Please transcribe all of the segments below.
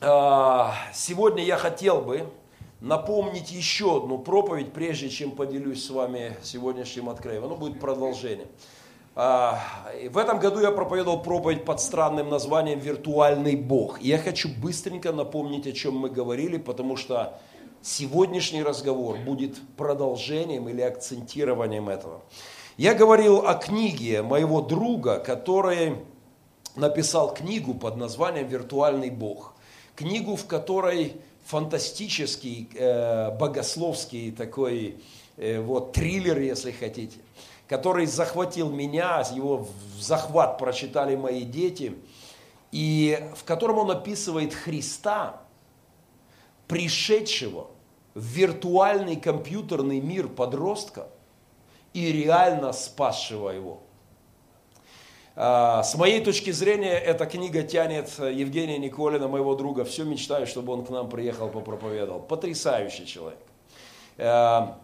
а, сегодня я хотел бы напомнить еще одну проповедь, прежде чем поделюсь с вами сегодняшним откровением. Оно будет продолжение. А, в этом году я проповедовал проповедь под странным названием «Виртуальный Бог». И я хочу быстренько напомнить, о чем мы говорили, потому что сегодняшний разговор будет продолжением или акцентированием этого. Я говорил о книге моего друга, который написал книгу под названием «Виртуальный Бог» книгу, в которой фантастический, э, богословский такой э, вот триллер, если хотите, который захватил меня, его в захват прочитали мои дети, и в котором он описывает Христа, пришедшего в виртуальный компьютерный мир подростка и реально спасшего его – с моей точки зрения, эта книга тянет Евгения Николина, моего друга. Все мечтаю, чтобы он к нам приехал, попроповедовал. Потрясающий человек. А,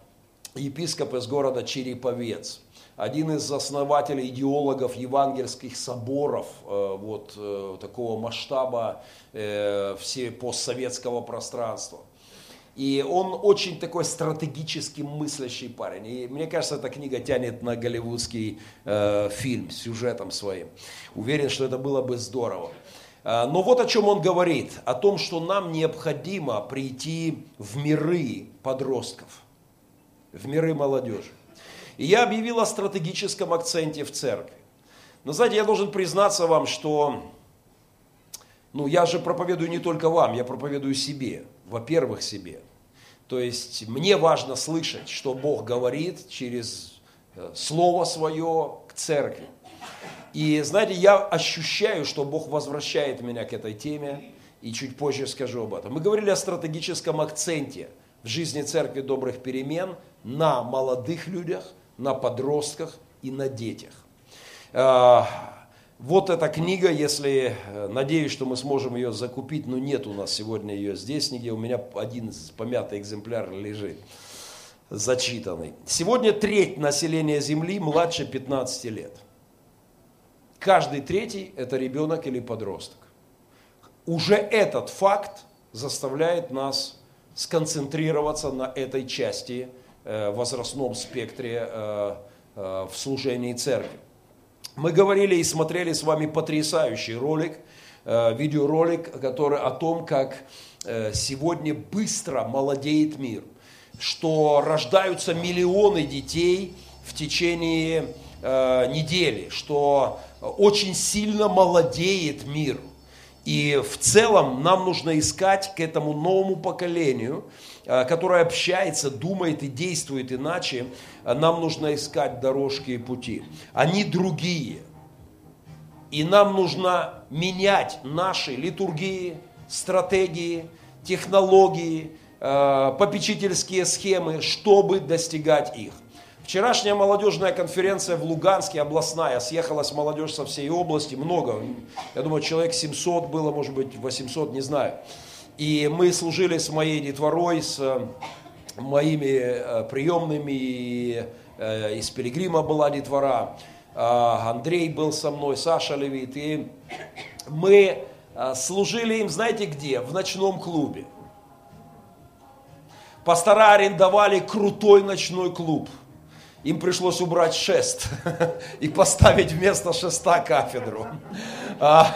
епископ из города Череповец. Один из основателей, идеологов евангельских соборов э, вот э, такого масштаба э, все постсоветского пространства. И он очень такой стратегически мыслящий парень. И мне кажется, эта книга тянет на голливудский э, фильм сюжетом своим. Уверен, что это было бы здорово. Э, но вот о чем он говорит. О том, что нам необходимо прийти в миры подростков, в миры молодежи. И я объявил о стратегическом акценте в церкви. Но знаете, я должен признаться вам, что ну, я же проповедую не только вам, я проповедую себе. Во-первых, себе. То есть мне важно слышать, что Бог говорит через э, Слово Свое к церкви. И знаете, я ощущаю, что Бог возвращает меня к этой теме, и чуть позже скажу об этом. Мы говорили о стратегическом акценте в жизни церкви добрых перемен на молодых людях, на подростках и на детях. Вот эта книга, если, э, надеюсь, что мы сможем ее закупить, но нет у нас сегодня ее здесь нигде, у меня один помятый экземпляр лежит, зачитанный. Сегодня треть населения Земли младше 15 лет. Каждый третий – это ребенок или подросток. Уже этот факт заставляет нас сконцентрироваться на этой части э, возрастном спектре э, в служении церкви. Мы говорили и смотрели с вами потрясающий ролик, э, видеоролик, который о том, как э, сегодня быстро молодеет мир, что рождаются миллионы детей в течение э, недели, что очень сильно молодеет мир. И в целом нам нужно искать к этому новому поколению – Э, которая общается, думает и действует иначе, нам нужно искать дорожки и пути. Они другие. И нам нужно менять наши литургии, стратегии, технологии, э, попечительские схемы, чтобы достигать их. Вчерашняя молодежная конференция в Луганске, областная, съехалась молодежь со всей области, много, я думаю, человек 700 было, может быть, 800, не знаю. И мы служили с моей детворой, с э, моими э, приемными, и э, из Пилигрима была детвора, Андрей был со мной, Саша Левит, и мы служили им, знаете где? В ночном клубе. Пастора арендовали крутой ночной клуб. Им пришлось убрать шест и поставить вместо шеста кафедру. А,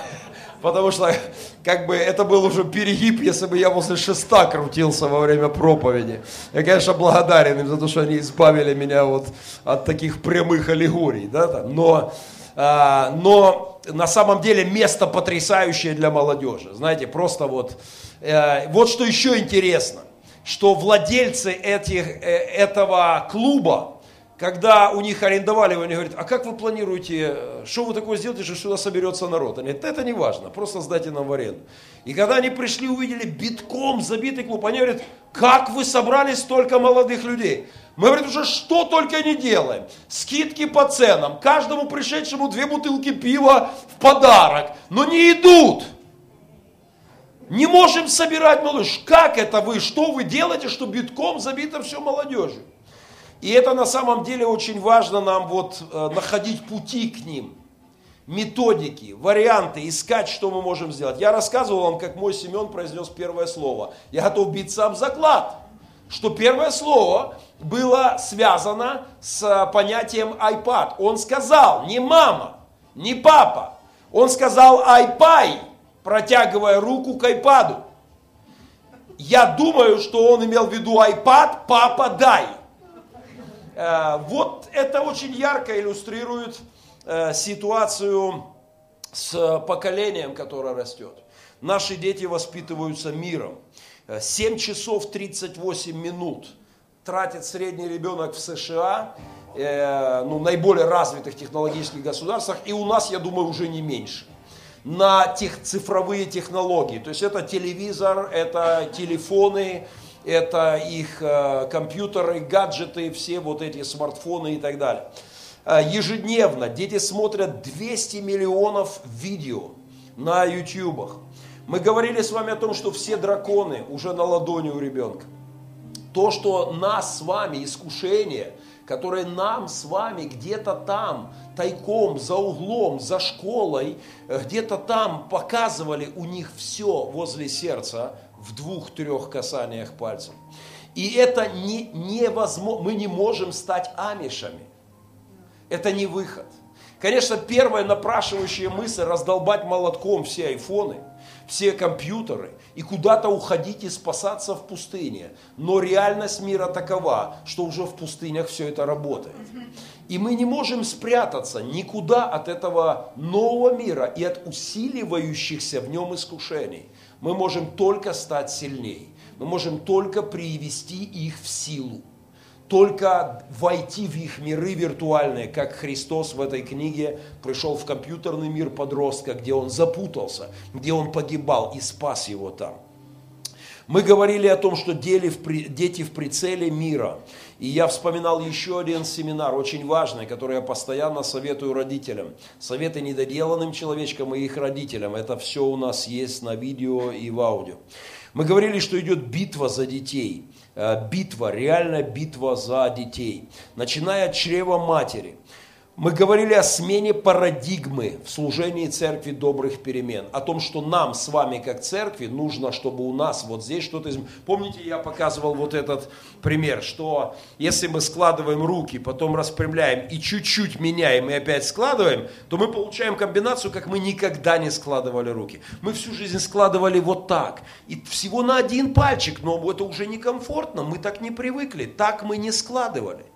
потому что как бы это был уже перегиб, если бы я после шеста крутился во время проповеди. Я, конечно, благодарен им за то, что они избавили меня вот от таких прямых аллегорий, да, но, а, но на самом деле место потрясающее для молодежи, знаете, просто вот, э, вот что еще интересно, что владельцы этих, э, этого клуба, когда у них арендовали они говорят, а как вы планируете, что вы такое сделаете, что сюда соберется народ? Они говорят, это не важно, просто сдайте нам в аренду. И когда они пришли, увидели битком забитый клуб, они говорят, как вы собрали столько молодых людей? Мы, говорим, уже что только не делаем. Скидки по ценам, каждому пришедшему две бутылки пива в подарок, но не идут. Не можем собирать молодежь. Как это вы, что вы делаете, что битком забито все молодежью? И это на самом деле очень важно нам вот э, находить пути к ним. методики, варианты, искать, что мы можем сделать. Я рассказывал вам, как мой Семен произнес первое слово. Я готов бить сам заклад, что первое слово было связано с понятием iPad. Он сказал, не мама, не папа, он сказал iPad, протягивая руку к iPad. Я думаю, что он имел в виду iPad, папа, дай. Э, вот это очень ярко иллюстрирует э, ситуацию с поколением, которое растет. Наши дети воспитываются миром. 7 э, часов 38 минут тратит средний ребенок в США, ну, наиболее развитых технологических государствах, и у нас, я думаю, уже не меньше на тех, цифровые технологии. То есть это телевизор, это телефоны, это их э, компьютеры, гаджеты, все вот эти смартфоны и так далее. Э, ежедневно дети смотрят 200 миллионов видео на ютубах. Мы говорили с вами о том, что все драконы уже на ладони у ребенка. То, что нас с вами, искушение, которое нам с вами где-то там тайком, за углом, за школой, э, где-то там показывали у них все возле сердца в двух-трех касаниях пальцев. И это не, невозможно, мы не можем стать амишами. Это не выход. Конечно, первая напрашивающая мысль раздолбать молотком все айфоны, все компьютеры и куда-то уходить и спасаться в пустыне. Но реальность мира такова, что уже в пустынях все это работает. И мы не можем спрятаться никуда от этого нового мира и от усиливающихся в нем искушений. Мы можем только стать сильнее. Мы можем только привести их в силу. Только войти в их миры виртуальные, как Христос в этой книге пришел в компьютерный мир подростка, где он запутался, где он погибал и спас его там. Мы говорили о том, что дети в прицеле мира. И я вспоминал еще один семинар, очень важный, который я постоянно советую родителям. Советы недоделанным человечкам и их родителям. Это все у нас есть на видео и в аудио. Мы говорили, что идет битва за детей. Э, битва, реальная битва за детей. Начиная от чрева матери – мы говорили о смене парадигмы в служении церкви добрых перемен. О том, что нам с вами как церкви нужно, чтобы у нас вот здесь что-то изменилось. Помните, я показывал вот этот пример, что если мы складываем руки, потом распрямляем и чуть-чуть меняем и опять складываем, то мы получаем комбинацию, как мы никогда не складывали руки. Мы всю жизнь складывали вот так. И всего на один пальчик, но это уже некомфортно, мы так не привыкли, так мы не складывали.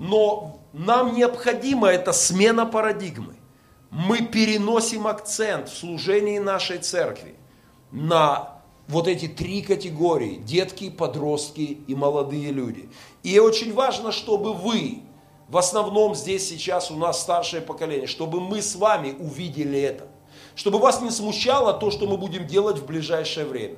Но нам необходима эта смена парадигмы. Мы переносим акцент в служении нашей церкви на вот эти три категории, детки, подростки и молодые люди. И очень важно, чтобы вы, в основном здесь сейчас у нас старшее поколение, чтобы мы с вами увидели это. Чтобы вас не смущало то, что мы будем делать в ближайшее время.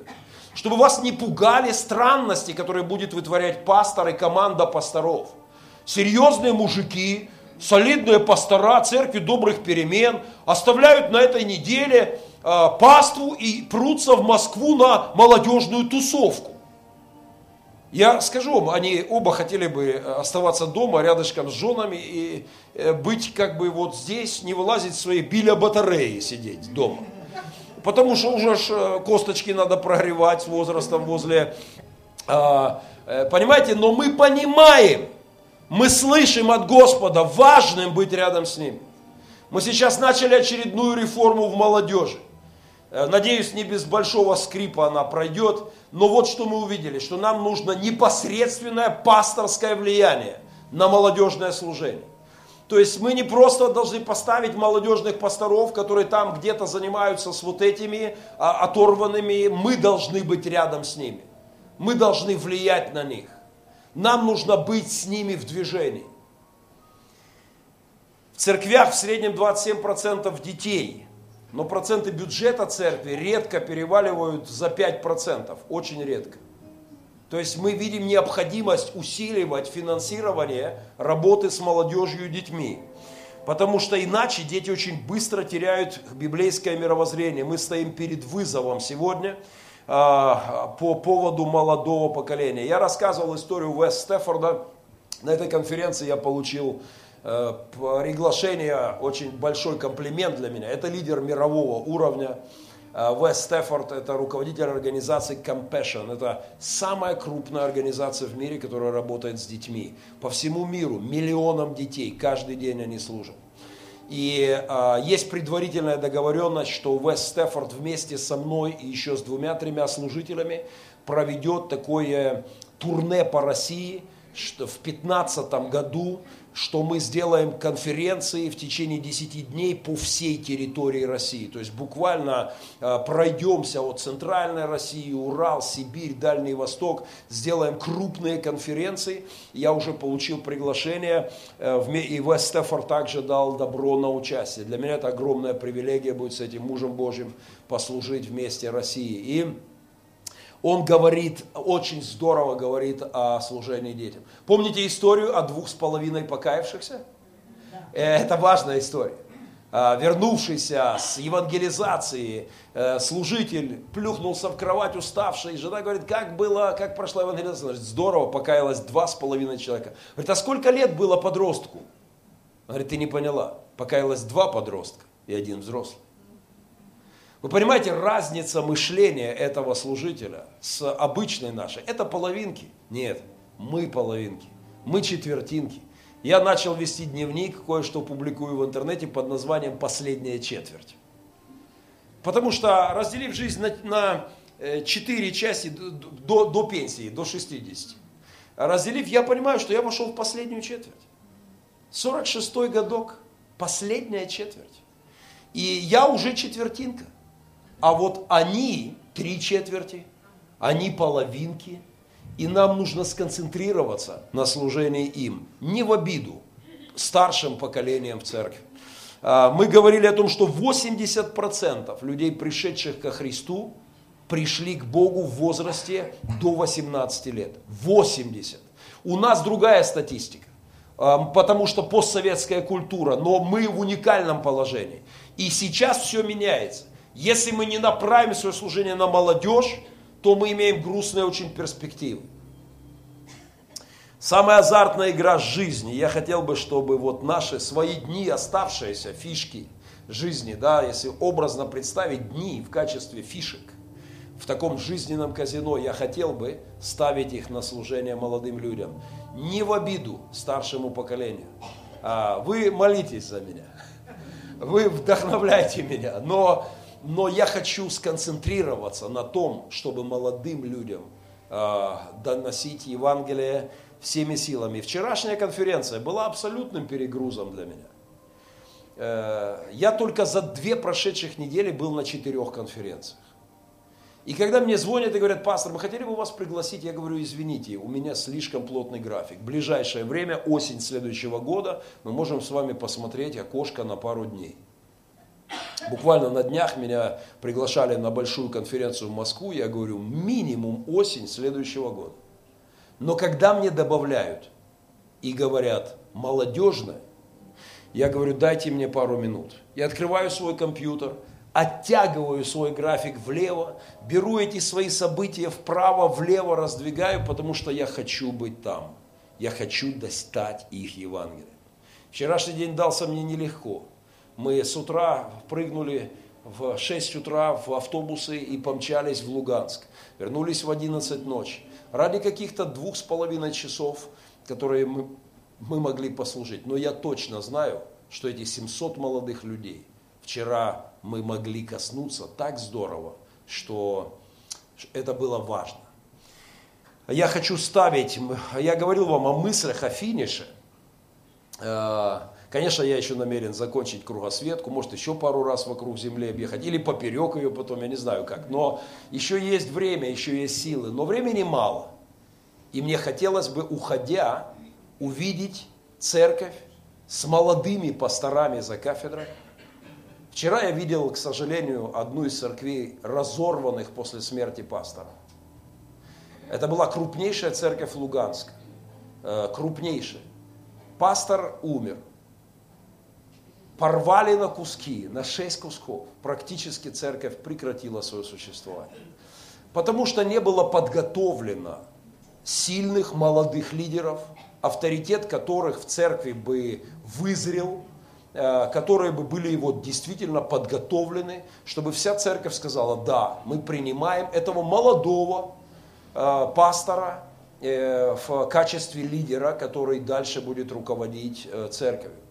Чтобы вас не пугали странности, которые будет вытворять пастор и команда пасторов – серьезные мужики, солидные пастора церкви добрых перемен оставляют на этой неделе э, паству и прутся в Москву на молодежную тусовку. Я скажу вам, они оба хотели бы оставаться дома рядышком с женами и э, быть как бы вот здесь, не вылазить в свои биля батареи, сидеть дома. Потому что уже ж э, косточки надо прогревать с возрастом возле... Э, понимаете, но мы понимаем, мы слышим от Господа, важным быть рядом с Ним. Мы сейчас начали очередную реформу в молодежи. Э, надеюсь, не без большого скрипа она пройдет. Но вот что мы увидели, что нам нужно непосредственное пасторское влияние на молодежное служение. То есть мы не просто должны поставить молодежных пасторов, которые там где-то занимаются с вот этими а, оторванными, мы должны быть рядом с ними. Мы должны влиять на них. Нам нужно быть с ними в движении. В церквях в среднем 27% детей, но проценты бюджета церкви редко переваливают за 5%, очень редко. То есть мы видим необходимость усиливать финансирование работы с молодежью и детьми. Потому что иначе дети очень быстро теряют библейское мировоззрение. Мы стоим перед вызовом сегодня – по поводу молодого поколения. Я рассказывал историю Вест Стефорда. На этой конференции я получил Э, приглашение, очень большой комплимент для меня. Это лидер мирового уровня. Э, Вест Стефорд – это руководитель организации Compassion. Это самая крупная организация в мире, которая работает с детьми. По всему миру миллионам детей каждый день они служат. И э, есть предварительная договоренность, что Вест Стефорд вместе со мной и еще с двумя-тремя служителями проведет такое турне по России что в 2015 году что мы сделаем конференции в течение 10 дней по всей территории России. То есть буквально э, пройдемся от центральной России, Урал, Сибирь, Дальний Восток, сделаем крупные конференции. Я уже получил приглашение, э, и Вест Стефор также дал добро на участие. Для меня это огромная привилегия будет с этим мужем Божьим послужить вместе России. И он говорит, очень здорово говорит о служении детям. Помните историю о двух с половиной покаявшихся? Да. Это важная история. А, вернувшийся с евангелизации э, служитель плюхнулся в кровать уставший. Жена говорит, как было, как прошла евангелизация? Говорит, здорово, покаялось два с половиной человека. Говорит, а сколько лет было подростку? Говорит, ты не поняла. Покаялось два подростка и один взрослый. Вы понимаете, разница мышления этого служителя с обычной нашей, это половинки. Нет, мы половинки, мы четвертинки. Я начал вести дневник, кое-что публикую в интернете под названием «Последняя четверть». Потому что разделив жизнь на, на э, четыре части до, до пенсии, до 60, разделив, я понимаю, что я вошел в последнюю четверть. 46-й годок, последняя четверть. И я уже четвертинка. А вот они три четверти, они половинки, и нам нужно сконцентрироваться на служении им, не в обиду старшим поколениям в церкви. А, мы говорили о том, что 80% людей, пришедших ко Христу, пришли к Богу в возрасте до 18 лет. 80. У нас другая статистика, а, потому что постсоветская культура, но мы в уникальном положении. И сейчас все меняется. Если мы не направим свое служение на молодежь, то мы имеем грустные очень перспективы. Самая азартная игра жизни. Я хотел бы, чтобы вот наши свои дни, оставшиеся фишки жизни, да, если образно представить дни в качестве фишек, в таком жизненном казино, я хотел бы ставить их на служение молодым людям. Не в обиду старшему поколению. А вы молитесь за меня. Вы вдохновляете меня. Но но я хочу сконцентрироваться на том, чтобы молодым людям э, доносить Евангелие всеми силами. Вчерашняя конференция была абсолютным перегрузом для меня. Э, я только за две прошедших недели был на четырех конференциях. И когда мне звонят и говорят, пастор, мы хотели бы вас пригласить, я говорю, извините, у меня слишком плотный график. В ближайшее время, осень следующего года, мы можем с вами посмотреть окошко на пару дней. Буквально на днях меня приглашали на большую конференцию в Москву, я говорю, минимум осень следующего года. Но когда мне добавляют и говорят молодежное, я говорю, дайте мне пару минут. Я открываю свой компьютер, оттягиваю свой график влево, беру эти свои события вправо, влево раздвигаю, потому что я хочу быть там. Я хочу достать их Евангелие. Вчерашний день дался мне нелегко. Мы с утра прыгнули в 6 утра в автобусы и помчались в Луганск. Вернулись в 11 ночи. Ради каких-то двух с половиной часов, которые мы, мы могли послужить. Но я точно знаю, что эти 700 молодых людей вчера мы могли коснуться так здорово, что это было важно. Я хочу ставить, я говорил вам о мыслях о финише. Конечно, я еще намерен закончить кругосветку, может еще пару раз вокруг Земли объехать, или поперек ее потом, я не знаю как. Но еще есть время, еще есть силы, но времени мало. И мне хотелось бы, уходя, увидеть церковь с молодыми пасторами за кафедрой. Вчера я видел, к сожалению, одну из церквей, разорванных после смерти пастора. Это была крупнейшая церковь Луганска. Э, крупнейшая. Пастор умер – порвали на куски, на шесть кусков. Практически церковь прекратила свое существование. Потому что не было подготовлено сильных молодых лидеров, авторитет которых в церкви бы вызрел, э, которые бы были вот действительно подготовлены, чтобы вся церковь сказала, да, мы принимаем этого молодого э, пастора э, в качестве лидера, который дальше будет руководить церковью.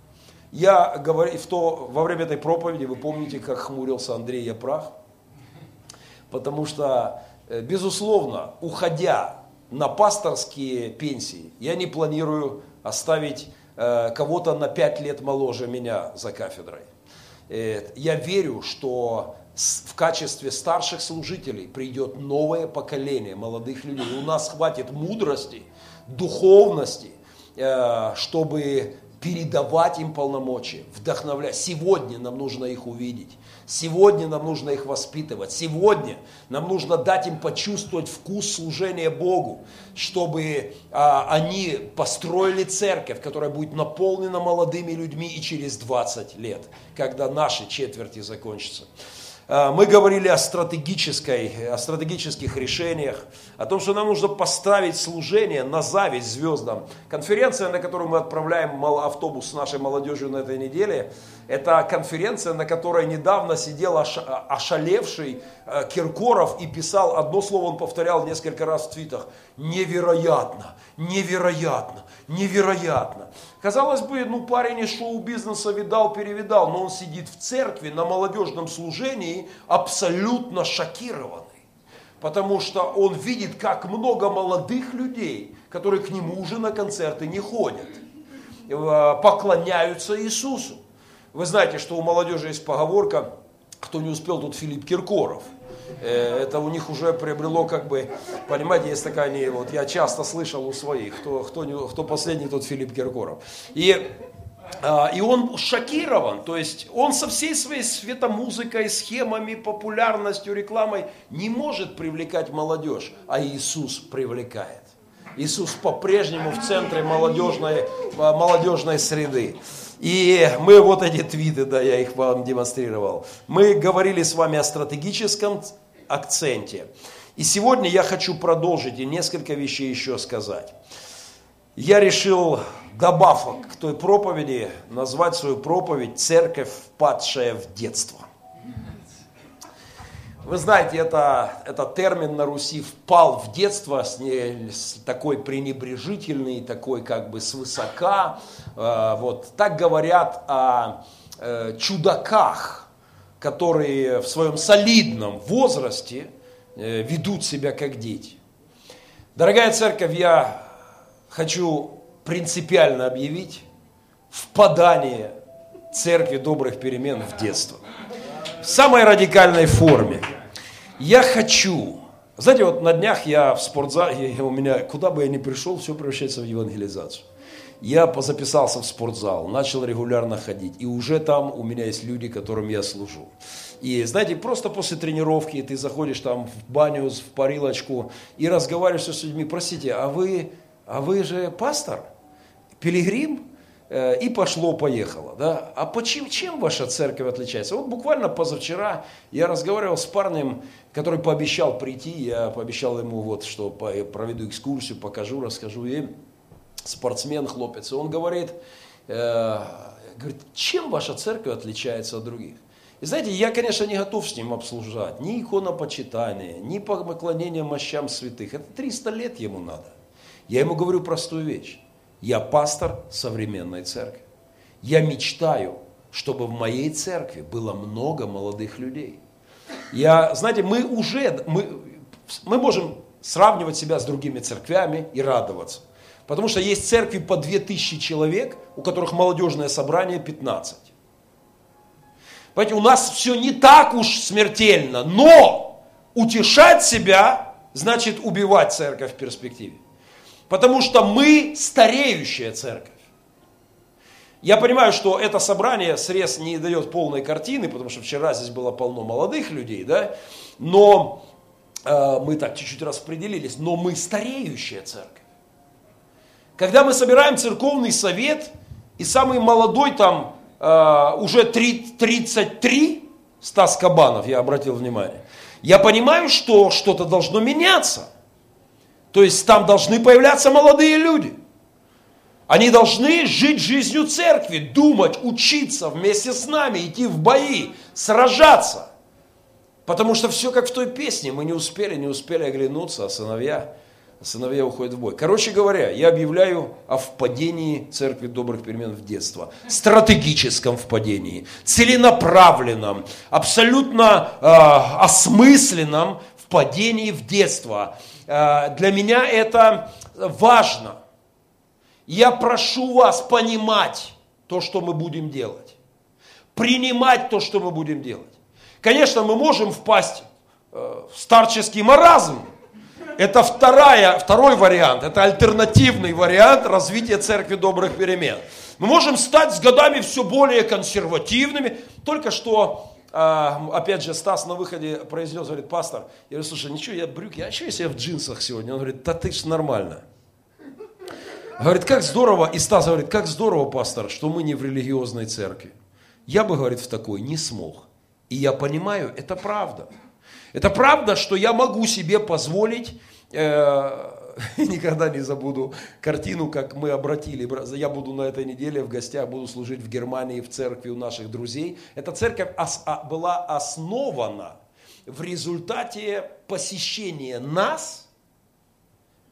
Я говорю, в то, во время этой проповеди, вы помните, как хмурился Андрей Япрах, потому что, безусловно, уходя на пасторские пенсии. Я не планирую оставить э, кого-то на пять лет моложе меня за кафедрой. Э, я верю, что в качестве старших служителей придет новое поколение молодых людей. У нас хватит мудрости, духовности, э, чтобы передавать им полномочия, вдохновлять. Сегодня нам нужно их увидеть. Сегодня нам нужно их воспитывать. Сегодня нам нужно дать им почувствовать вкус служения Богу, чтобы а, они построили церковь, которая будет наполнена молодыми людьми и через 20 лет, когда наши четверти закончатся. А, мы говорили о, стратегической, о стратегических решениях, о том, что нам нужно поставить служение на зависть звездам. Конференция, на которую мы отправляем автобус с нашей молодежью на этой неделе, это конференция, на которой недавно сидел ошалевший э, Киркоров и писал, одно слово он повторял несколько раз в твитах, невероятно, невероятно, невероятно. Казалось бы, ну парень из шоу-бизнеса видал, перевидал, но он сидит в церкви на молодежном служении абсолютно шокированный. Потому что он видит, как много молодых людей, которые к нему уже на концерты не ходят, э, поклоняются Иисусу. Вы знаете, что у молодежи есть поговорка, кто не успел, тут Филипп Киркоров – Э, это у них уже приобрело как бы, понимаете, есть такая, не, вот я часто слышал у своих, кто, кто, кто последний, тот Филипп Киркоров. И а, и он шокирован, то есть он со всей своей светомузыкой, схемами, популярностью, рекламой не может привлекать молодежь, а Иисус привлекает. Иисус по-прежнему в центре молодежной, молодежной среды. И мы вот эти твиты, да, я их вам демонстрировал. Мы говорили с вами о стратегическом акценте. И сегодня я хочу продолжить и несколько вещей еще сказать. Я решил, добавок к той проповеди, назвать свою проповедь «Церковь, падшая в детство». Вы знаете, это, этот термин на Руси «впал в детство» с, не, с такой пренебрежительный, такой как бы свысока. Э, вот так говорят о э, чудаках, которые в своем солидном возрасте э, ведут себя как дети. Дорогая церковь, я хочу принципиально объявить впадание церкви добрых перемен в детство в самой радикальной форме. Я хочу, знаете, вот на днях я в спортзале, у меня, куда бы я ни пришел, все превращается в евангелизацию. Я записался в спортзал, начал регулярно ходить, и уже там у меня есть люди, которым я служу. И знаете, просто после тренировки ты заходишь там в баню, в парилочку и разговариваешь с людьми, простите, а вы, а вы же пастор, пилигрим? Э, и пошло-поехало. Да? А почему, чем ваша церковь отличается? Вот буквально позавчера я разговаривал с парнем, который пообещал прийти, я пообещал ему, вот, что проведу экскурсию, покажу, расскажу. И спортсмен, хлопец, и он говорит, э, говорит, чем ваша церковь отличается от других? И знаете, я, конечно, не готов с ним обслуживать ни иконопочитание, ни поклонение мощам святых. Это 300 лет ему надо. Я ему говорю простую вещь. Я пастор современной церкви. Я мечтаю, чтобы в моей церкви было много молодых людей. Я, знаете, мы уже, мы, мы можем сравнивать себя с другими церквями и радоваться. Потому что есть церкви по 2000 человек, у которых молодежное собрание 15. Понимаете, у нас все не так уж смертельно, но утешать себя значит убивать церковь в перспективе. Потому что мы стареющая церковь. Я понимаю, что это собрание срез не дает полной картины, потому что вчера здесь было полно молодых людей, да, но э, мы так чуть-чуть распределились, но мы стареющая церковь. Когда мы собираем церковный совет, и самый молодой там э, уже 3, 33, Стас Кабанов, я обратил внимание, я понимаю, что что-то должно меняться – то есть там должны появляться молодые люди. Они должны жить жизнью церкви, думать, учиться вместе с нами, идти в бои, сражаться. Потому что все как в той песне, мы не успели, не успели оглянуться, а сыновья, а сыновья уходят в бой. Короче говоря, я объявляю о впадении церкви добрых перемен в детство. Стратегическом впадении, целенаправленном, абсолютно э, осмысленном впадении в детство. Э, для меня это важно. Я прошу вас понимать то, что мы будем делать. Принимать то, что мы будем делать. Конечно, мы можем впасть э, в старческий маразм. Это вторая, второй вариант, это альтернативный вариант развития церкви добрых перемен. Мы можем стать с годами все более консервативными. Только что, э, опять же, Стас на выходе произнес, говорит, пастор, я говорю, слушай, ничего, я брюки, а что если я в джинсах сегодня? Он говорит, да ты ж нормально. Говорит, как здорово, и Стас говорит, как здорово, пастор, что мы не в религиозной церкви. Я бы, говорит, в такой не смог. И я понимаю, это правда. Это правда, что я могу себе позволить, э, никогда не забуду картину, как мы обратили, я буду на этой неделе в гостях, буду служить в Германии, в церкви у наших друзей. Эта церковь а, была основана в результате посещения нас,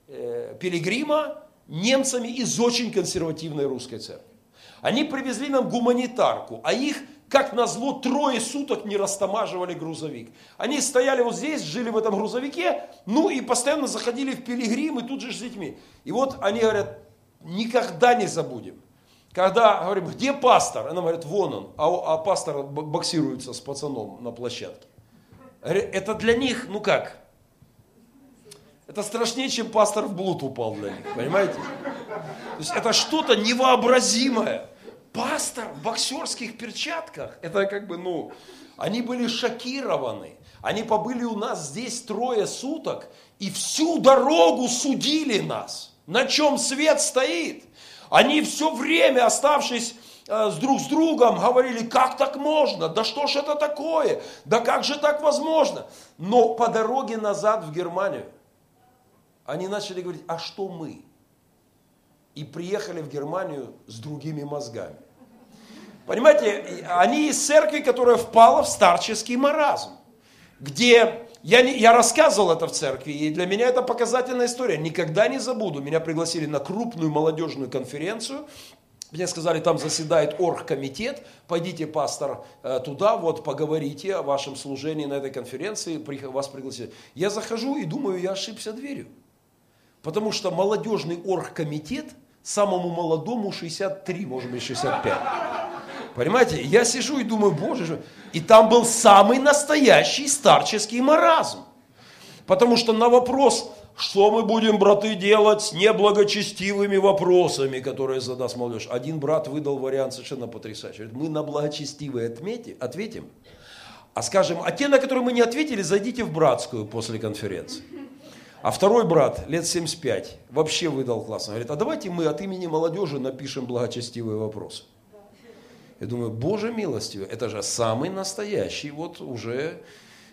э, пилигрима, немцами из очень консервативной русской церкви. Они привезли нам гуманитарку, а их как назло, трое суток не растамаживали грузовик. Они стояли вот здесь, жили в этом грузовике, ну и постоянно заходили в пилигрим и тут же с детьми. И вот они говорят, никогда не забудем. Когда говорим, где пастор? Она говорит, вон он, а, а пастор боксируется с пацаном на площадке. Это для них, ну как, это страшнее, чем пастор в блуд упал для них, понимаете? То есть это что-то невообразимое пастор в боксерских перчатках. Это как бы, ну, они были шокированы. Они побыли у нас здесь трое суток и всю дорогу судили нас. На чем свет стоит? Они все время, оставшись э, с друг с другом, говорили, как так можно? Да что ж это такое? Да как же так возможно? Но по дороге назад в Германию они начали говорить, а что мы? И приехали в Германию с другими мозгами. Понимаете, они из церкви, которая впала в старческий маразм, где я, не, я рассказывал это в церкви, и для меня это показательная история. Никогда не забуду. Меня пригласили на крупную молодежную конференцию. Мне сказали, там заседает оргкомитет, пойдите, пастор, э, туда, вот поговорите о вашем служении на этой конференции, вас пригласили. Я захожу и думаю, я ошибся дверью. Потому что молодежный оргкомитет самому молодому 63, может быть 65. Понимаете, я сижу и думаю, боже же, и там был самый настоящий старческий маразм. Потому что на вопрос, что мы будем, браты, делать с неблагочестивыми вопросами, которые задаст молодежь, один брат выдал вариант совершенно потрясающий. Говорит, мы на благочестивые отмети, ответим, а скажем, а те, на которые мы не ответили, зайдите в братскую после конференции. А второй брат, лет 75, вообще выдал классно. Говорит, а давайте мы от имени молодежи напишем благочестивые вопросы. Я думаю, Боже милостью, это же самый настоящий, вот уже,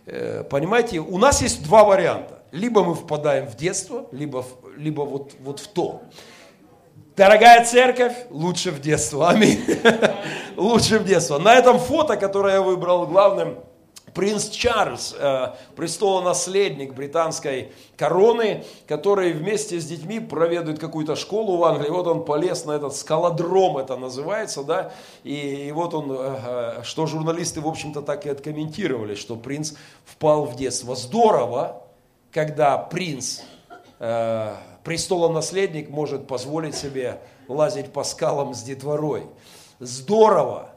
э, понимаете, у нас есть два варианта. Либо мы впадаем в детство, либо, либо вот, вот в то. Дорогая церковь, лучше в детство, аминь. лучше в детство. На этом фото, которое я выбрал главным, принц Чарльз, э, престолонаследник британской короны, который вместе с детьми проведует какую-то школу в Англии. Вот он полез на этот скалодром, это называется, да, и, и вот он, э, что журналисты, в общем-то, так и откомментировали, что принц впал в детство. Здорово, когда принц, э, престолонаследник, может позволить себе лазить по скалам с детворой. Здорово,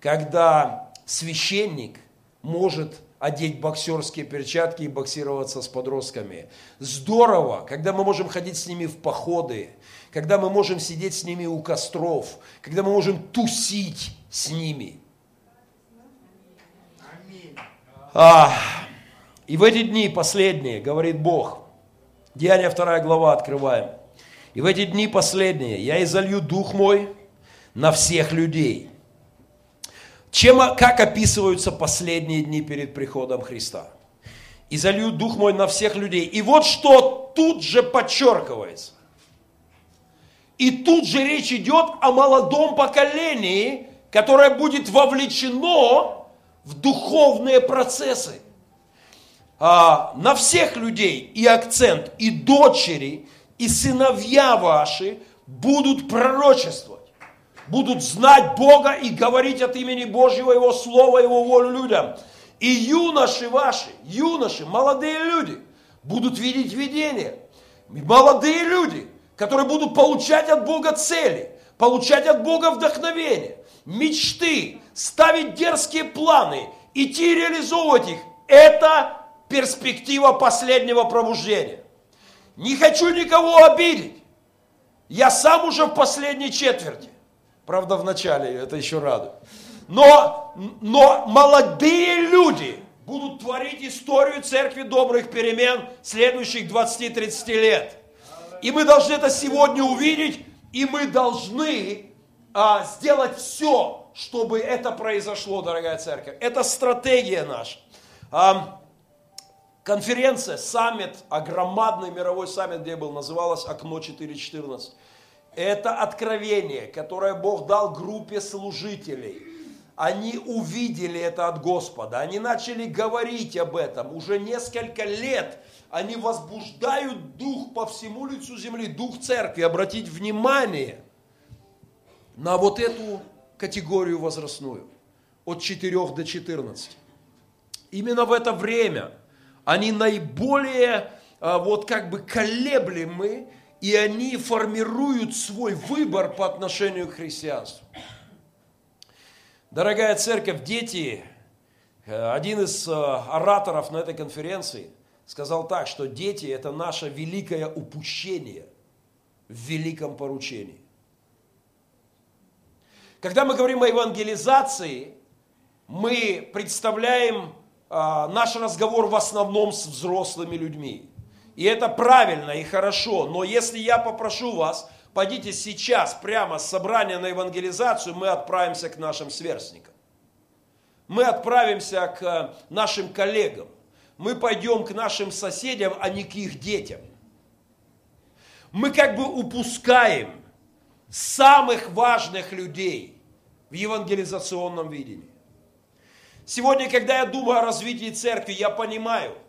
когда священник – может одеть боксерские перчатки и боксироваться с подростками. Здорово, когда мы можем ходить с ними в походы, когда мы можем сидеть с ними у костров, когда мы можем тусить с ними. А, и в эти дни последние, говорит Бог, Деяния 2 глава открываем. И в эти дни последние я изолью дух мой на всех людей – чем, как описываются последние дни перед приходом Христа? И залью Дух мой на всех людей. И вот что тут же подчеркивается. И тут же речь идет о молодом поколении, которое будет вовлечено в духовные процессы. А, на всех людей и акцент, и дочери, и сыновья ваши будут пророчествовать, будут знать Бога и говорить от имени Божьего Его Слова, Его волю людям. И юноши ваши, юноши, молодые люди, будут видеть видения. Молодые люди, которые будут получать от Бога цели, получать от Бога вдохновение, мечты, ставить дерзкие планы, идти реализовывать их. Это перспектива последнего пробуждения. Не хочу никого обидеть. Я сам уже в последней четверти. Правда, в начале, это еще радует. Но, но молодые люди будут творить историю церкви добрых перемен следующих 20-30 лет. И мы должны это сегодня увидеть, и мы должны а, сделать все, чтобы это произошло, дорогая церковь. Это стратегия наша. А, конференция, саммит, а громадный мировой саммит, где был, называлась «Окно 4.14». Это откровение, которое Бог дал группе служителей. Они увидели это от Господа, они начали говорить об этом. Уже несколько лет они возбуждают дух по всему лицу земли, дух церкви. Обратить внимание на вот эту категорию возрастную, от 4 до 14. Именно в это время они наиболее а, вот как бы колеблемы и они формируют свой выбор по отношению к христианству. Дорогая церковь, дети, э, один из э, ораторов на этой конференции сказал так, что дети – это наше великое упущение в великом поручении. Когда мы говорим о евангелизации, мы представляем э, наш разговор в основном с взрослыми людьми. И это правильно и хорошо. Но если я попрошу вас, пойдите сейчас прямо с собрания на евангелизацию, мы отправимся к нашим сверстникам. Мы отправимся к нашим коллегам. Мы пойдем к нашим соседям, а не к их детям. Мы как бы упускаем самых важных людей в евангелизационном видении. Сегодня, когда я думаю о развитии церкви, я понимаю –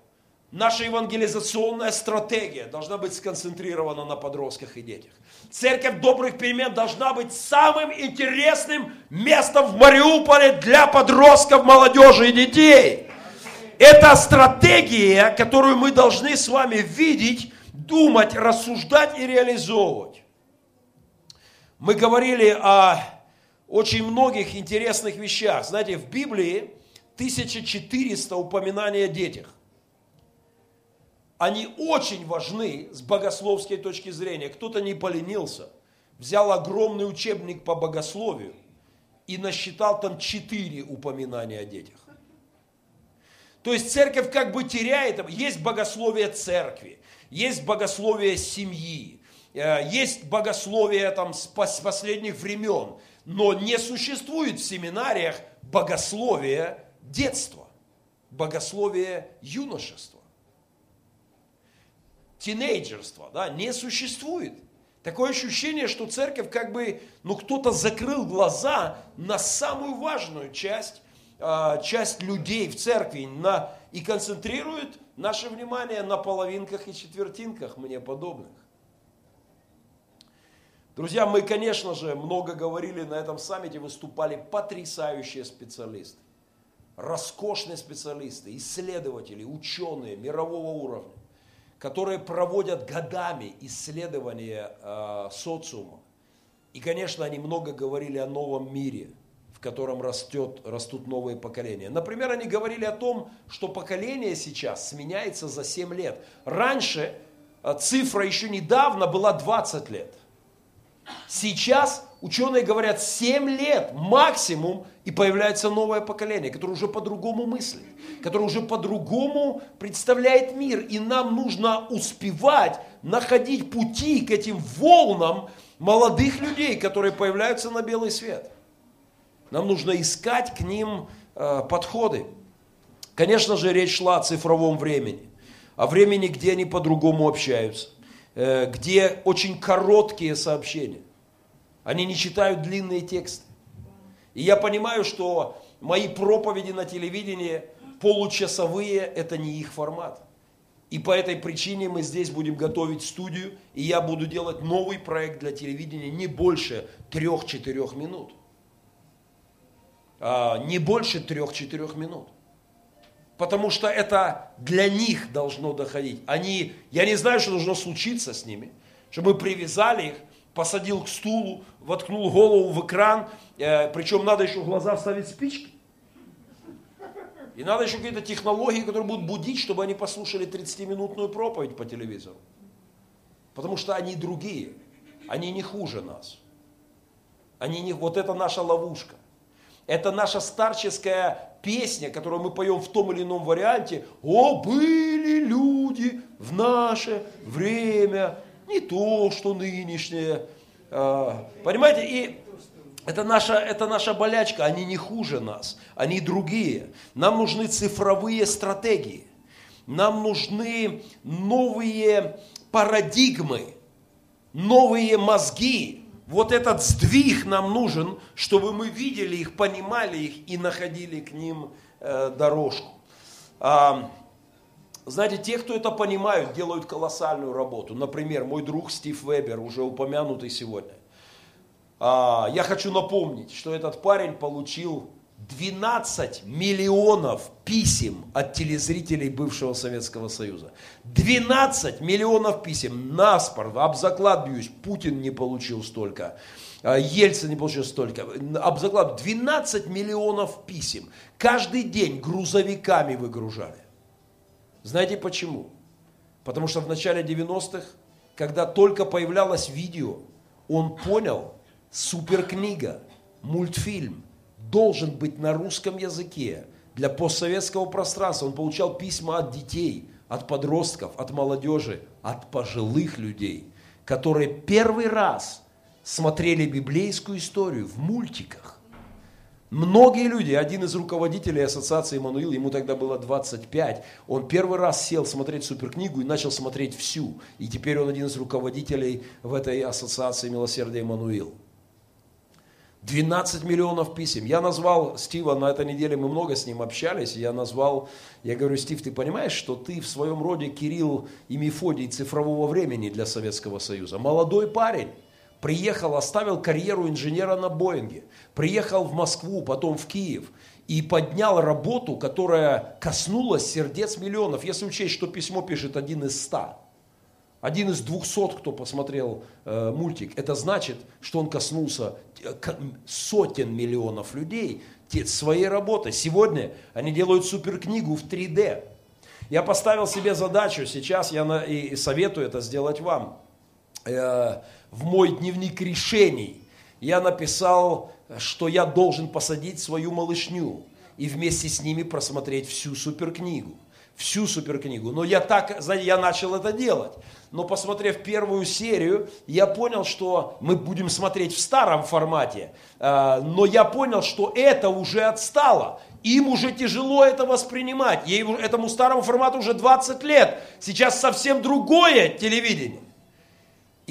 Наша евангелизационная стратегия должна быть сконцентрирована на подростках и детях. Церковь добрых перемен должна быть самым интересным местом в Мариуполе для подростков, молодежи и детей. Это стратегия, которую мы должны с вами видеть, думать, рассуждать и реализовывать. Мы говорили о очень многих интересных вещах. Знаете, в Библии 1400 упоминаний о детях они очень важны с богословской точки зрения. Кто-то не поленился, взял огромный учебник по богословию и насчитал там четыре упоминания о детях. То есть церковь как бы теряет, есть богословие церкви, есть богословие семьи, э, есть богословие там с последних времен, но не существует в семинариях богословие детства, богословие юношества тинейджерства, да, не существует. Такое ощущение, что церковь как бы, ну кто-то закрыл глаза на самую важную часть, а, часть людей в церкви на, и концентрирует наше внимание на половинках и четвертинках мне подобных. Друзья, мы, конечно же, много говорили на этом саммите, выступали потрясающие специалисты, роскошные специалисты, исследователи, ученые мирового уровня которые проводят годами исследования э, социума. И, конечно, они много говорили о новом мире, в котором растет, растут новые поколения. Например, они говорили о том, что поколение сейчас сменяется за 7 лет. Раньше э, цифра еще недавно была 20 лет. Сейчас ученые говорят 7 лет максимум, и появляется новое поколение, которое уже по-другому мыслит, которое уже по-другому представляет мир. И нам нужно успевать находить пути к этим волнам молодых людей, которые появляются на белый свет. Нам нужно искать к ним э, подходы. Конечно же, речь шла о цифровом времени, о времени, где они по-другому общаются, э, где очень короткие сообщения. Они не читают длинные тексты. И я понимаю, что мои проповеди на телевидении получасовые, это не их формат. И по этой причине мы здесь будем готовить студию, и я буду делать новый проект для телевидения не больше трех-четырех минут. А, не больше трех-четырех минут. Потому что это для них должно доходить. Они, я не знаю, что должно случиться с ними, чтобы мы привязали их, посадил к стулу, воткнул голову в экран, э, причем надо еще в глаза вставить спички. И надо еще какие-то технологии, которые будут будить, чтобы они послушали 30-минутную проповедь по телевизору. Потому что они другие. Они не хуже нас. Они не, вот это наша ловушка. Это наша старческая песня, которую мы поем в том или ином варианте. О, были люди в наше время, не то, что нынешнее. А, понимаете, и это наша, это наша болячка, они не хуже нас, они другие. Нам нужны цифровые стратегии, нам нужны новые парадигмы, новые мозги. Вот этот сдвиг нам нужен, чтобы мы видели их, понимали их и находили к ним э, дорожку. Знаете, те, кто это понимают, делают колоссальную работу. Например, мой друг Стив Вебер, уже упомянутый сегодня. А, я хочу напомнить, что этот парень получил 12 миллионов писем от телезрителей бывшего Советского Союза. 12 миллионов писем. Наспор, об заклад бьюсь, Путин не получил столько. А, Ельцин не получил столько. Об заклад 12 миллионов писем. Каждый день грузовиками выгружали. Знаете почему? Потому что в начале 90-х, когда только появлялось видео, он понял, суперкнига, мультфильм должен быть на русском языке для постсоветского пространства. Он получал письма от детей, от подростков, от молодежи, от пожилых людей, которые первый раз смотрели библейскую историю в мультиках. Многие люди, один из руководителей ассоциации Эммануил, ему тогда было 25, он первый раз сел смотреть суперкнигу и начал смотреть всю. И теперь он один из руководителей в этой ассоциации Милосердия Эммануил. 12 миллионов писем. Я назвал Стива, на этой неделе мы много с ним общались, я назвал, я говорю, Стив, ты понимаешь, что ты в своем роде Кирилл и Мефодий цифрового времени для Советского Союза. Молодой парень, приехал, оставил карьеру инженера на Боинге, приехал в Москву, потом в Киев и поднял работу, которая коснулась сердец миллионов. Если учесть, что письмо пишет один из ста, один из двухсот, кто посмотрел э, мультик, это значит, что он коснулся э, сотен миллионов людей своей работой. Сегодня они делают суперкнигу в 3D. Я поставил себе задачу, сейчас я на, и советую это сделать вам. Э, в мой дневник решений я написал, что я должен посадить свою малышню и вместе с ними просмотреть всю суперкнигу всю суперкнигу. Но я так, я начал это делать. Но посмотрев первую серию, я понял, что мы будем смотреть в старом формате. А, но я понял, что это уже отстало. Им уже тяжело это воспринимать. Ей, этому старому формату уже 20 лет. Сейчас совсем другое телевидение.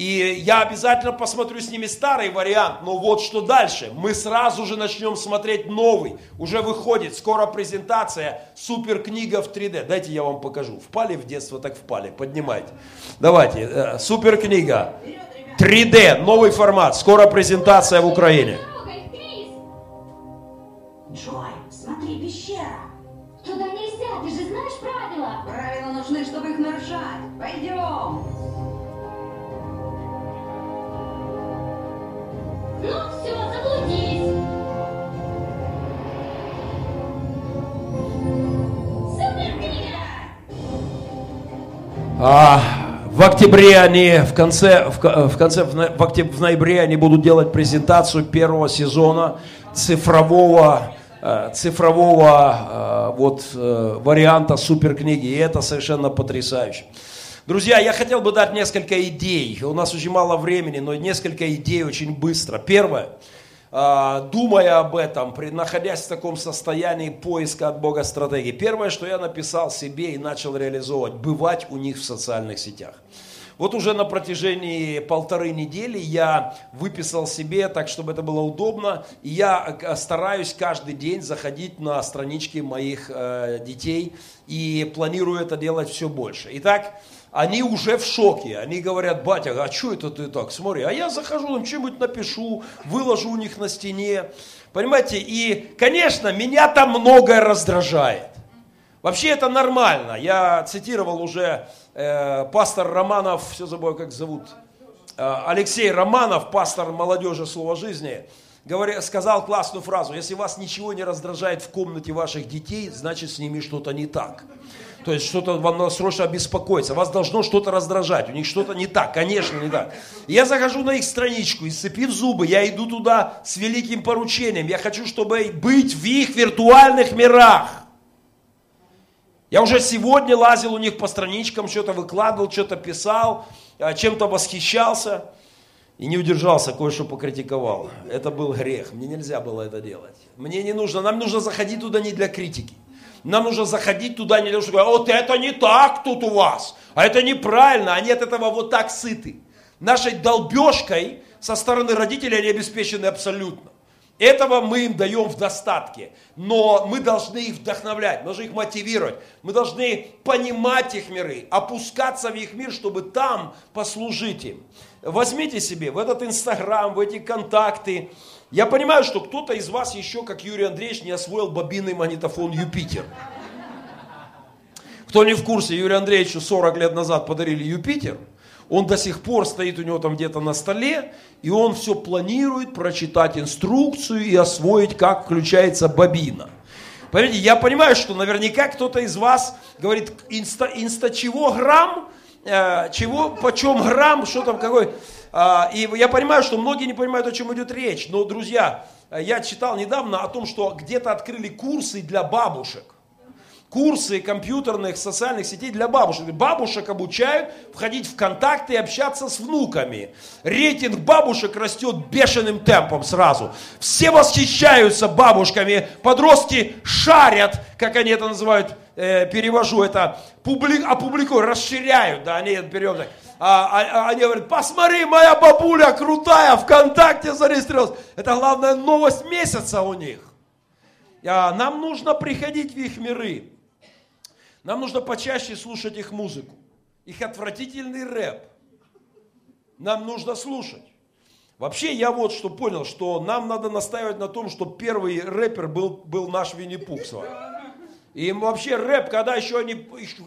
И я обязательно посмотрю с ними старый вариант, но вот что дальше. Мы сразу же начнем смотреть новый. Уже выходит, скоро презентация, супер книга в 3D. Дайте я вам покажу. Впали в детство, так впали. Поднимайте. Давайте, э, супер книга. 3D, новый формат. Скоро презентация в Украине. Джой, А, в октябре они, в конце, в, в конце, в, в, октябре, в ноябре они будут делать презентацию первого сезона цифрового, э, цифрового э, вот, э, варианта суперкниги. И это совершенно потрясающе. Друзья, я хотел бы дать несколько идей. У нас очень мало времени, но несколько идей очень быстро. Первое. А, думая об этом, находясь в таком состоянии поиска от Бога стратегии, первое, что я написал себе и начал реализовывать, бывать у них в социальных сетях. Вот уже на протяжении полторы недели я выписал себе так, чтобы это было удобно. И я э, стараюсь каждый день заходить на странички моих э, детей и планирую это делать все больше. Итак, они уже в шоке. Они говорят, батя, а что это ты так? Смотри, а я захожу, там что-нибудь напишу, выложу у них на стене. Понимаете, и, конечно, меня там многое раздражает. Вообще это нормально. Я цитировал уже э, пастор Романов, все забыл, как зовут, э, Алексей Романов, пастор молодежи Слова Жизни, говоря, сказал классную фразу, если вас ничего не раздражает в комнате ваших детей, значит с ними что-то не так. То есть что-то вам надо срочно обеспокоиться. Вас должно что-то раздражать. У них что-то не так. Конечно, не так. Я захожу на их страничку и сцепив зубы, я иду туда с великим поручением. Я хочу, чтобы быть в их виртуальных мирах. Я уже сегодня лазил у них по страничкам, что-то выкладывал, что-то писал, а, чем-то восхищался. И не удержался, кое-что покритиковал. Это был грех. Мне нельзя было это делать. Мне не нужно. Нам нужно заходить туда не для критики. Нам нужно заходить туда не для того, чтобы говорить, вот это не так тут у вас, а это неправильно, они от этого вот так сыты. Нашей долбежкой со стороны родителей они обеспечены абсолютно. Этого мы им даем в достатке. Но мы должны их вдохновлять, мы должны их мотивировать. Мы должны понимать их миры, опускаться в их мир, чтобы там послужить им. Возьмите себе в этот Инстаграм, в эти контакты. Я понимаю, что кто-то из вас еще, как Юрий Андреевич, не освоил бобинный магнитофон Юпитер. Кто не в курсе, Юрию Андреевичу 40 лет назад подарили Юпитер – он до сих пор стоит у него там где-то на столе, и он все планирует прочитать инструкцию и освоить, как включается бобина. Понимаете, я понимаю, что наверняка кто-то из вас говорит, инста, инста чего грамм, чего, почем грамм, что там какой. Э, и я понимаю, что многие не понимают, о чем идет речь. Но, друзья, я читал недавно о том, что где-то открыли курсы для бабушек курсы компьютерных, социальных сетей для бабушек. Бабушек обучают входить в контакты и общаться с внуками. Рейтинг бабушек растет бешеным темпом сразу. Все восхищаются бабушками. Подростки шарят, как они это называют, э, перевожу это, публи, опубликуют, расширяют, да, они берем так. А, а, они говорят, посмотри, моя бабуля крутая, ВКонтакте зарегистрировалась. Это главная новость месяца у них. А, нам нужно приходить в их миры. Нам нужно почаще слушать их музыку. Их отвратительный рэп. Нам нужно слушать. Вообще, я вот что понял, что нам надо настаивать на том, что первый рэпер был, был наш Винни-Пух с вами. И вообще рэп, когда еще, не,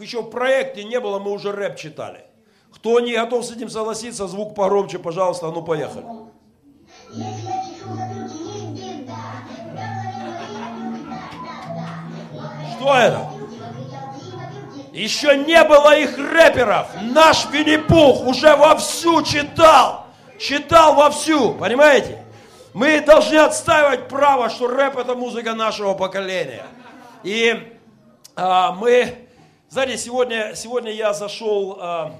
еще в проекте не было, мы уже рэп читали. Кто не готов с этим согласиться, звук погромче, пожалуйста, ну поехали. Что это? Еще не было их рэперов. Наш Винни-Пух уже вовсю читал. Читал вовсю, понимаете? Мы должны отстаивать право, что рэп это музыка нашего поколения. И а, мы, знаете, сегодня, сегодня я зашел, а,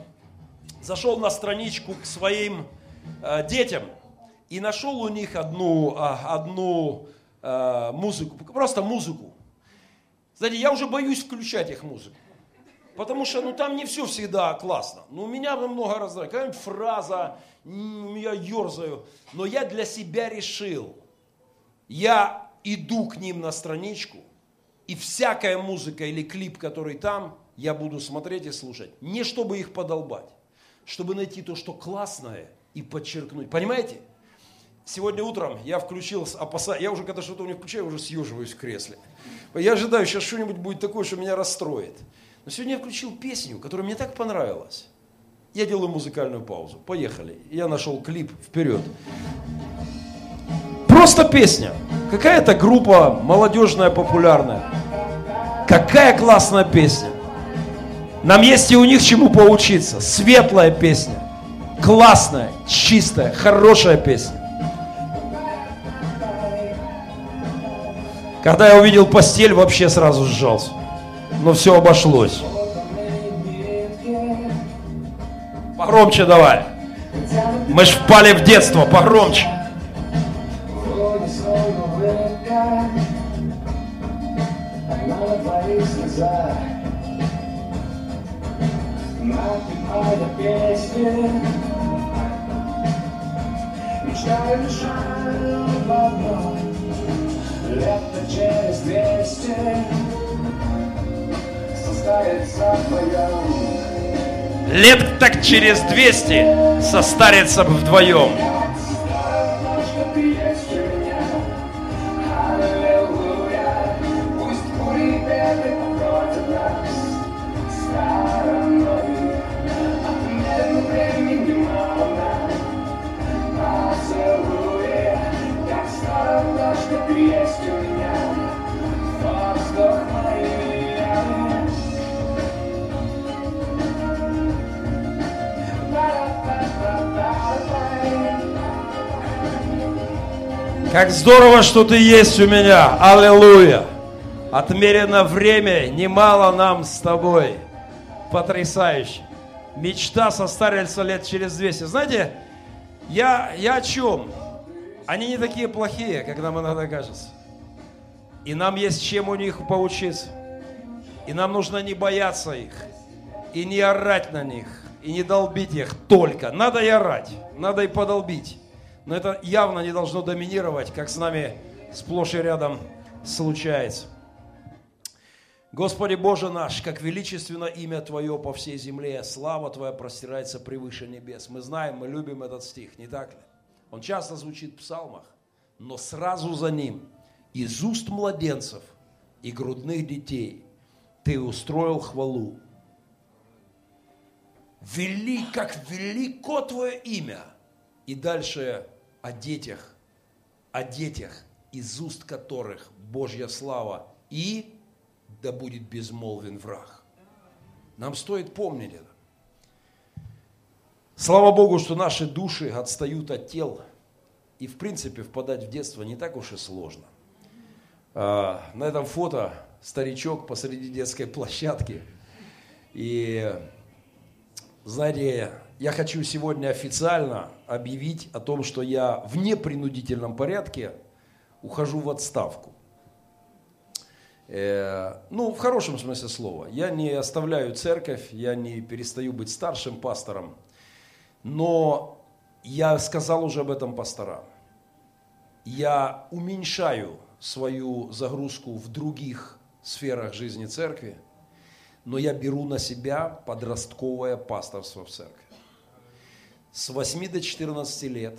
зашел на страничку к своим а, детям и нашел у них одну, а, одну а, музыку, просто музыку. Знаете, я уже боюсь включать их музыку. Потому что ну, там не все всегда классно. Ну, меня много раздражает. Какая-нибудь фраза, я ерзаю. Но я для себя решил, я иду к ним на страничку, и всякая музыка или клип, который там, я буду смотреть и слушать. Не чтобы их подолбать, чтобы найти то, что классное, и подчеркнуть. Понимаете? Сегодня утром я включил, опаса... я уже когда что-то у них включаю, уже съеживаюсь в кресле. Я ожидаю, сейчас что-нибудь будет такое, что меня расстроит. Но сегодня я включил песню, которая мне так понравилась. Я делаю музыкальную паузу. Поехали. Я нашел клип вперед. Просто песня. Какая-то группа молодежная, популярная. Какая классная песня. Нам есть и у них чему поучиться. Светлая песня. Классная, чистая, хорошая песня. Когда я увидел постель, вообще сразу сжался но все обошлось. Погромче давай. Мы ж впали в детство, погромче. Какой-то песни Мечтаю мешаю в одном Лето через двести Составится вдвоем Лет так через 200 состарятся вдвоем. Как здорово, что ты есть у меня. Аллилуйя. Отмерено время, немало нам с тобой. Потрясающе. Мечта состарится лет через 200. Знаете, я, я о чем? Они не такие плохие, как нам иногда кажется. И нам есть чем у них поучиться. И нам нужно не бояться их. И не орать на них. И не долбить их только. Надо и орать. Надо и подолбить. Но это явно не должно доминировать, как с нами сплошь и рядом случается. Господи Боже наш, как величественно имя Твое по всей земле, слава Твоя простирается превыше небес. Мы знаем, мы любим этот стих, не так ли? Он часто звучит в псалмах, но сразу за ним из уст младенцев и грудных детей Ты устроил хвалу. Вели, как велико Твое имя. И дальше о детях, о детях, из уст которых Божья слава и да будет безмолвен враг. Нам стоит помнить это. Слава Богу, что наши души отстают от тел. И, в принципе, впадать в детство не так уж и сложно. А, На этом фото старичок посреди детской площадки. И, знаете, я хочу сегодня официально объявить о том, что я в непринудительном порядке ухожу в отставку. Э, ну, в хорошем смысле слова. Я не оставляю церковь, я не перестаю быть старшим пастором, но я сказал уже об этом пасторам. Я уменьшаю свою загрузку в других сферах жизни церкви, но я беру на себя подростковое пасторство в церкви. С 8 до 14 лет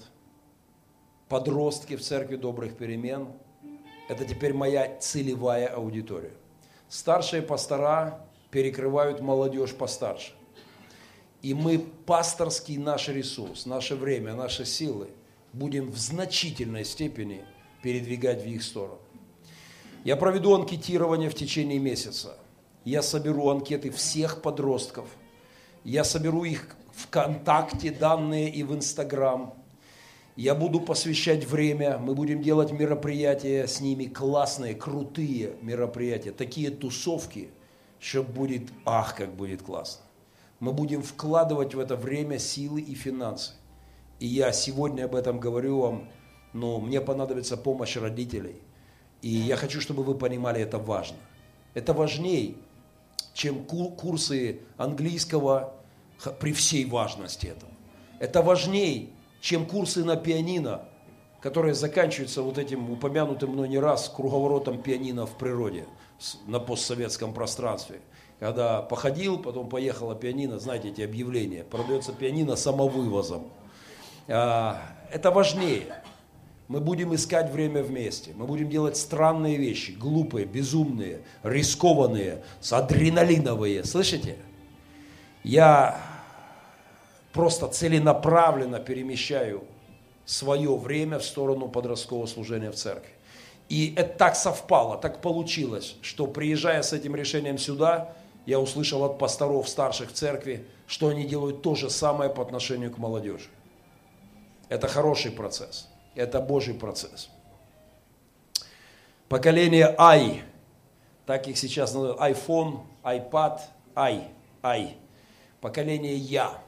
подростки в церкви добрых перемен – это теперь моя целевая аудитория. Старшие пастора перекрывают молодежь постарше. И мы пасторский наш ресурс, наше время, наши силы будем в значительной степени передвигать в их сторону. Я проведу анкетирование в течение месяца. Я соберу анкеты всех подростков. Я соберу их ВКонтакте данные и в Инстаграм. Я буду посвящать время, мы будем делать мероприятия с ними, классные, крутые мероприятия, такие тусовки, что будет, ах, как будет классно. Мы будем вкладывать в это время силы и финансы. И я сегодня об этом говорю вам, но мне понадобится помощь родителей. И я хочу, чтобы вы понимали, это важно. Это важнее, чем курсы английского, при всей важности этого. Это важнее, чем курсы на пианино, которые заканчиваются вот этим упомянутым мной не раз круговоротом пианино в природе на постсоветском пространстве. Когда походил, потом поехала пианино, знаете эти объявления, продается пианино самовывозом. А, это важнее. Мы будем искать время вместе. Мы будем делать странные вещи, глупые, безумные, рискованные, адреналиновые. Слышите? Я просто целенаправленно перемещаю свое время в сторону подросткового служения в церкви. И это так совпало, так получилось, что приезжая с этим решением сюда, я услышал от пасторов старших церкви, что они делают то же самое по отношению к молодежи. Это хороший процесс, это Божий процесс. Поколение I, так их сейчас называют, iPhone, iPad, I, I, поколение Я –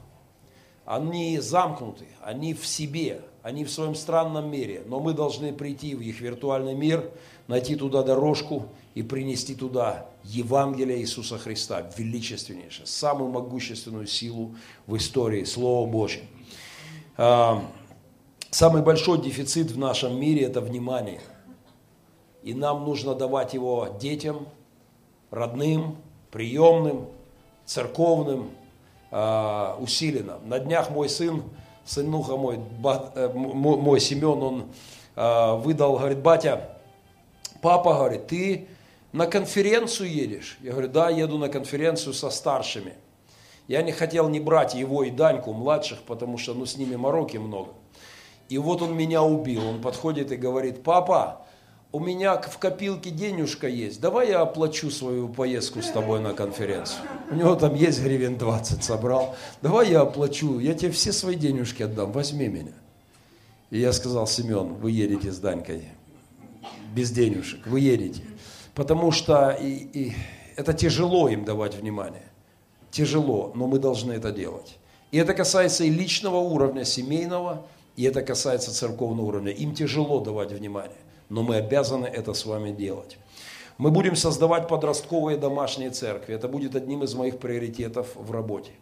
они замкнуты, они в себе, они в своем странном мире, но мы должны прийти в их виртуальный мир, найти туда дорожку и принести туда Евангелие Иисуса Христа, величественнейшее, самую могущественную силу в истории, Слово Божье. А, самый большой дефицит в нашем мире – это внимание. И нам нужно давать его детям, родным, приемным, церковным, а, усиленно. На днях мой сын, сынуха мой, э, мой Семен, он а, выдал, говорит, батя, папа, говорит, ты на конференцию едешь? Я говорю, да, еду на конференцию со старшими. Я не хотел не брать его и Даньку, младших, потому что ну, с ними мороки много. И вот он меня убил. Он подходит и говорит, папа, у меня в копилке денежка есть, давай я оплачу свою поездку с тобой на конференцию. У него там есть гривен 20 собрал, давай я оплачу, я тебе все свои денежки отдам, возьми меня. И я сказал, Семен, вы едете с Данькой без денежек, вы едете. Потому что и, и это тяжело им давать внимание. Тяжело, но мы должны это делать. И это касается и личного уровня, семейного, и это касается церковного уровня. Им тяжело давать внимание но мы обязаны это с вами делать. Мы будем создавать подростковые домашние церкви. Это будет одним из моих приоритетов в работе.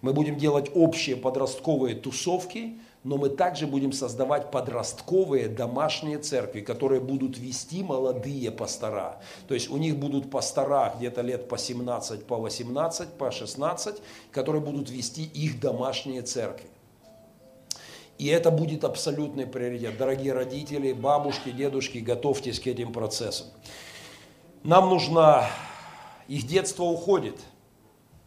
Мы будем делать общие подростковые тусовки, но мы также будем создавать подростковые домашние церкви, которые будут вести молодые пастора. То есть у них будут пастора где-то лет по 17, по 18, по 16, которые будут вести их домашние церкви. И это будет абсолютный приоритет. Дорогие родители, бабушки, дедушки, готовьтесь к этим процессам. Нам нужно, их детство уходит.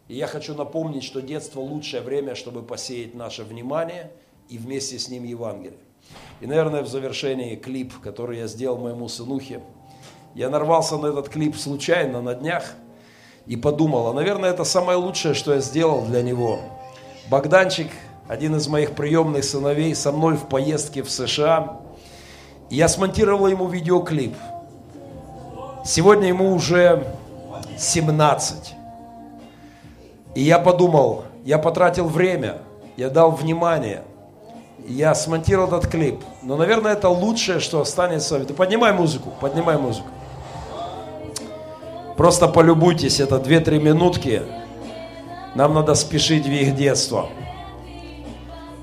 И я хочу напомнить, что детство лучшее время, чтобы посеять наше внимание и вместе с ним Евангелие. И, наверное, в завершении клип, который я сделал моему сынухе. Я нарвался на этот клип случайно на днях и подумал, а, наверное, это самое лучшее, что я сделал для него. Богданчик – один из моих приемных сыновей, со мной в поездке в США. Я смонтировал ему видеоклип. Сегодня ему уже 17. И я подумал, я потратил время, я дал внимание, я смонтировал этот клип. Но, наверное, это лучшее, что останется. Ты поднимай музыку, поднимай музыку. Просто полюбуйтесь, это 2-3 минутки. Нам надо спешить в их детство.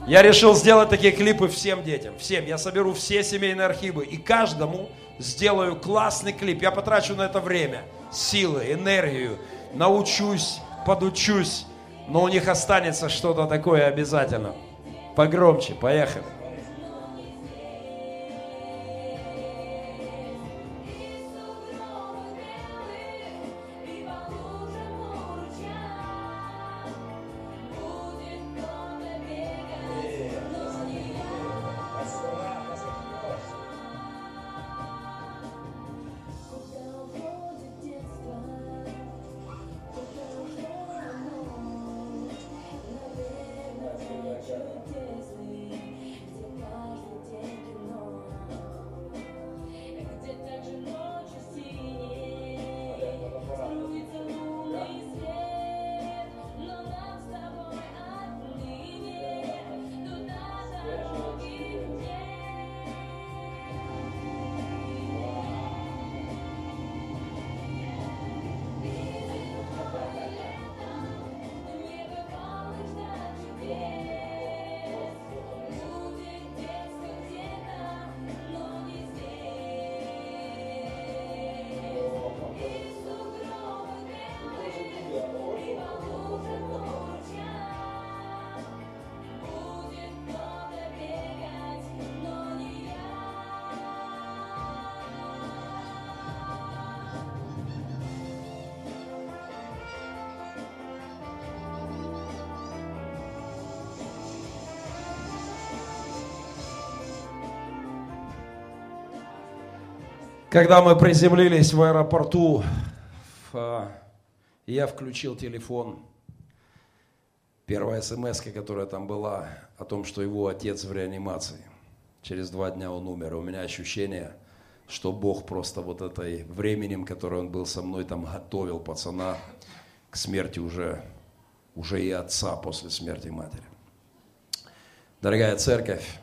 Я решил сделать такие клипы всем детям, всем. Я соберу все семейные архивы и каждому сделаю классный клип. Я потрачу на это время, силы, энергию, научусь, подучусь, но у них останется что-то такое обязательно. Погромче, поехали. Когда мы приземлились в аэропорту, я включил телефон. Первая смс, которая там была, о том, что его отец в реанимации. Через два дня он умер. У меня ощущение, что Бог просто вот этой временем, которое он был со мной, там готовил пацана к смерти уже, уже и отца после смерти матери. Дорогая церковь,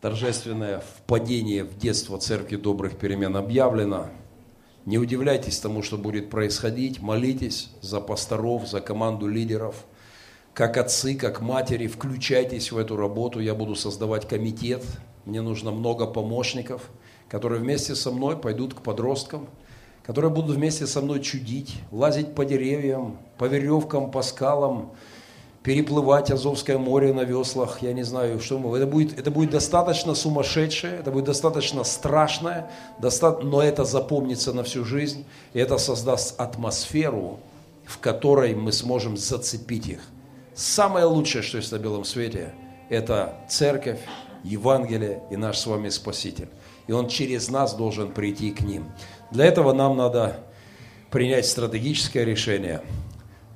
торжественное впадение в детство церкви добрых перемен объявлено. Не удивляйтесь тому, что будет происходить. Молитесь за пасторов, за команду лидеров. Как отцы, как матери, включайтесь в эту работу. Я буду создавать комитет. Мне нужно много помощников, которые вместе со мной пойдут к подросткам, которые будут вместе со мной чудить, лазить по деревьям, по веревкам, по скалам, переплывать Азовское море на веслах, я не знаю, что мы. Это будет, это будет достаточно сумасшедшее, это будет достаточно страшное, доста... но это запомнится на всю жизнь, и это создаст атмосферу, в которой мы сможем зацепить их. Самое лучшее, что есть на белом свете, это церковь, Евангелие и наш с вами Спаситель. И Он через нас должен прийти к ним. Для этого нам надо принять стратегическое решение –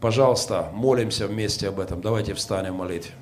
Пожалуйста, молимся вместе об этом. Давайте встанем молить.